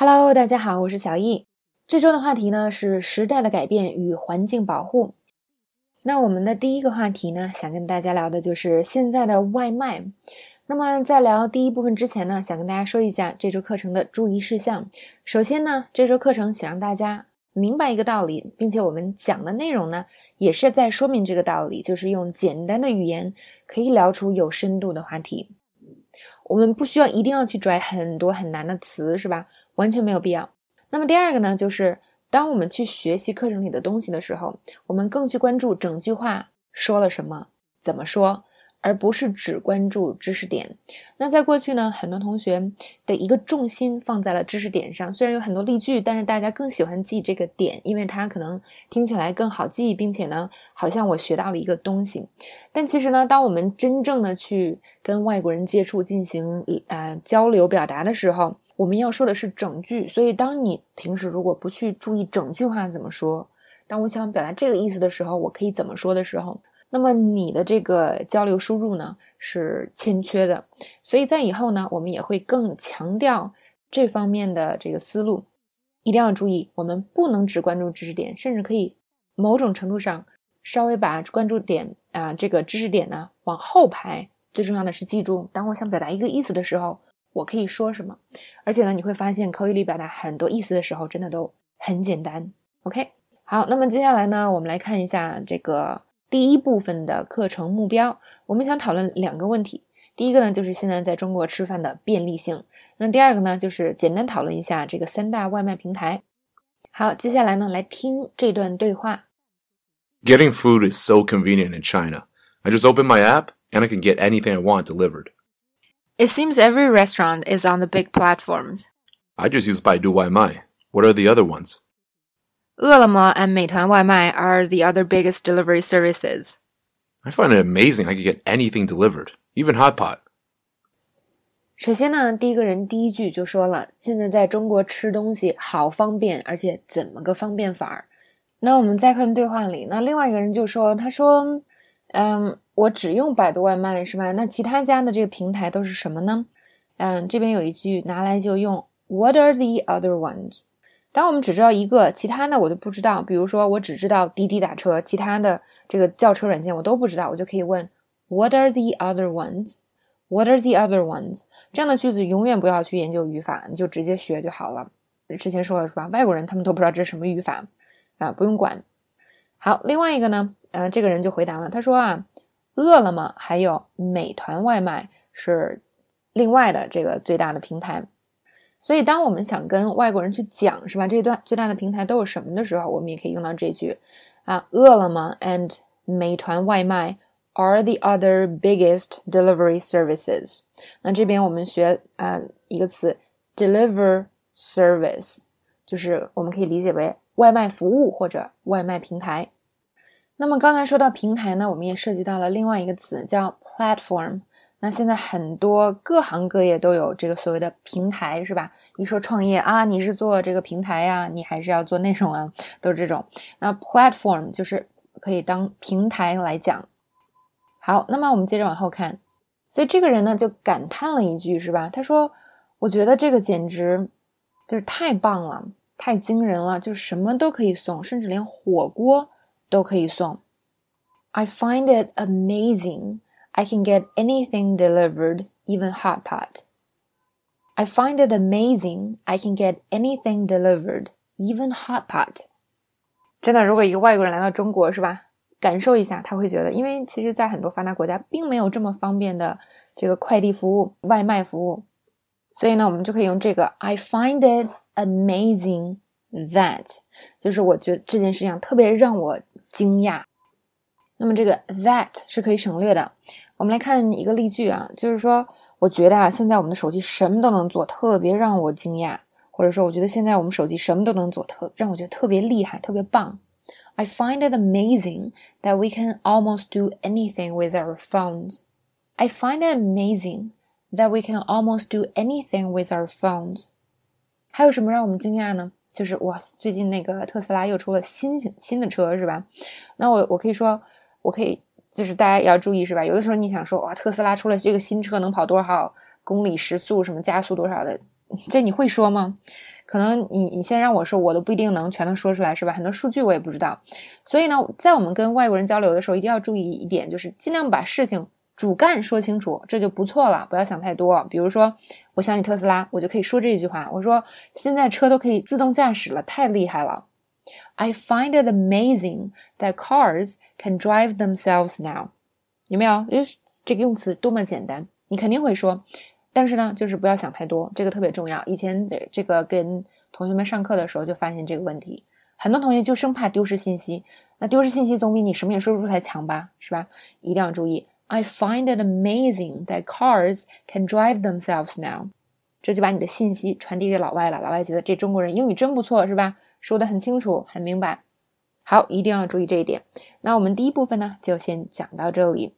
Hello，大家好，我是小易。这周的话题呢是时代的改变与环境保护。那我们的第一个话题呢，想跟大家聊的就是现在的外卖。那么在聊第一部分之前呢，想跟大家说一下这周课程的注意事项。首先呢，这周课程想让大家明白一个道理，并且我们讲的内容呢，也是在说明这个道理，就是用简单的语言可以聊出有深度的话题。我们不需要一定要去拽很多很难的词，是吧？完全没有必要。那么第二个呢，就是当我们去学习课程里的东西的时候，我们更去关注整句话说了什么，怎么说，而不是只关注知识点。那在过去呢，很多同学的一个重心放在了知识点上，虽然有很多例句，但是大家更喜欢记这个点，因为它可能听起来更好记，并且呢，好像我学到了一个东西。但其实呢，当我们真正的去跟外国人接触、进行呃交流、表达的时候，我们要说的是整句，所以当你平时如果不去注意整句话怎么说，当我想表达这个意思的时候，我可以怎么说的时候，那么你的这个交流输入呢是欠缺的。所以在以后呢，我们也会更强调这方面的这个思路，一定要注意，我们不能只关注知识点，甚至可以某种程度上稍微把关注点啊这个知识点呢往后排。最重要的是记住，当我想表达一个意思的时候。我可以说什么？而且呢，你会发现口语里表达很多意思的时候，真的都很简单。OK，好，那么接下来呢，我们来看一下这个第一部分的课程目标。我们想讨论两个问题，第一个呢，就是现在在中国吃饭的便利性；那第二个呢，就是简单讨论一下这个三大外卖平台。好，接下来呢，来听这段对话。Getting food is so convenient in China. I just open my app and I can get anything I want delivered. It seems every restaurant is on the big platforms. I just use Baidu Waimai. What are the other ones? Ele.me and Meituan Waimai are the other biggest delivery services. I find it amazing I can get anything delivered, even hot pot. 首先呢，第一个人第一句就说了，现在在中国吃东西好方便，而且怎么个方便法儿？那我们再看对话里，那另外一个人就说，他说，嗯， 我只用百度外卖是吧？那其他家的这个平台都是什么呢？嗯，这边有一句拿来就用，What are the other ones？当我们只知道一个，其他的我就不知道。比如说，我只知道滴滴打车，其他的这个叫车软件我都不知道，我就可以问，What are the other ones？What are the other ones？这样的句子永远不要去研究语法，你就直接学就好了。之前说了是吧？外国人他们都不知道这是什么语法啊，不用管。好，另外一个呢，呃，这个人就回答了，他说啊。饿了么还有美团外卖是另外的这个最大的平台，所以当我们想跟外国人去讲是吧，这段最大的平台都有什么的时候，我们也可以用到这句啊，饿了么 and 美团外卖 are the other biggest delivery services。那这边我们学啊一个词 deliver service，就是我们可以理解为外卖服务或者外卖平台。那么刚才说到平台呢，我们也涉及到了另外一个词叫 platform。那现在很多各行各业都有这个所谓的平台，是吧？一说创业啊，你是做这个平台呀，你还是要做内容啊，都是这种。那 platform 就是可以当平台来讲。好，那么我们接着往后看。所以这个人呢就感叹了一句，是吧？他说：“我觉得这个简直就是太棒了，太惊人了，就什么都可以送，甚至连火锅。”都可以送。I find it amazing. I can get anything delivered, even hot pot. I find it amazing. I can get anything delivered, even hot pot. 真的，如果一个外国人来到中国，是吧？感受一下，他会觉得，因为其实，在很多发达国家，并没有这么方便的这个快递服务、外卖服务，所以呢，我们就可以用这个 I find it amazing that，就是我觉得这件事情特别让我 惊讶，那么这个 that 是可以省略的。我们来看一个例句啊，就是说，我觉得啊，现在我们的手机什么都能做，特别让我惊讶。或者说，我觉得现在我们手机什么都能做，特让我觉得特别厉害，特别棒。I find it amazing that we can almost do anything with our phones. I find it amazing that we can almost do anything with our phones. 还有什么让我们惊讶呢？就是哇，最近那个特斯拉又出了新型新的车，是吧？那我我可以说，我可以就是大家也要注意，是吧？有的时候你想说哇，特斯拉出了这个新车能跑多少公里时速，什么加速多少的，这你会说吗？可能你你先让我说，我都不一定能全都说出来，是吧？很多数据我也不知道。所以呢，在我们跟外国人交流的时候，一定要注意一点，就是尽量把事情主干说清楚，这就不错了。不要想太多。比如说，我想起特斯拉，我就可以说这句话，我说现在车都可以自动驾驶了，太厉害了。I find it amazing that cars can drive themselves now。有没有？就是这个用词多么简单，你肯定会说。但是呢，就是不要想太多，这个特别重要。以前这个跟同学们上课的时候就发现这个问题，很多同学就生怕丢失信息。那丢失信息总比你什么也说不出来强吧，是吧？一定要注意。I find it amazing that cars can drive themselves now。这就把你的信息传递给老外了，老外觉得这中国人英语真不错，是吧？说的很清楚，很明白。好，一定要注意这一点。那我们第一部分呢，就先讲到这里。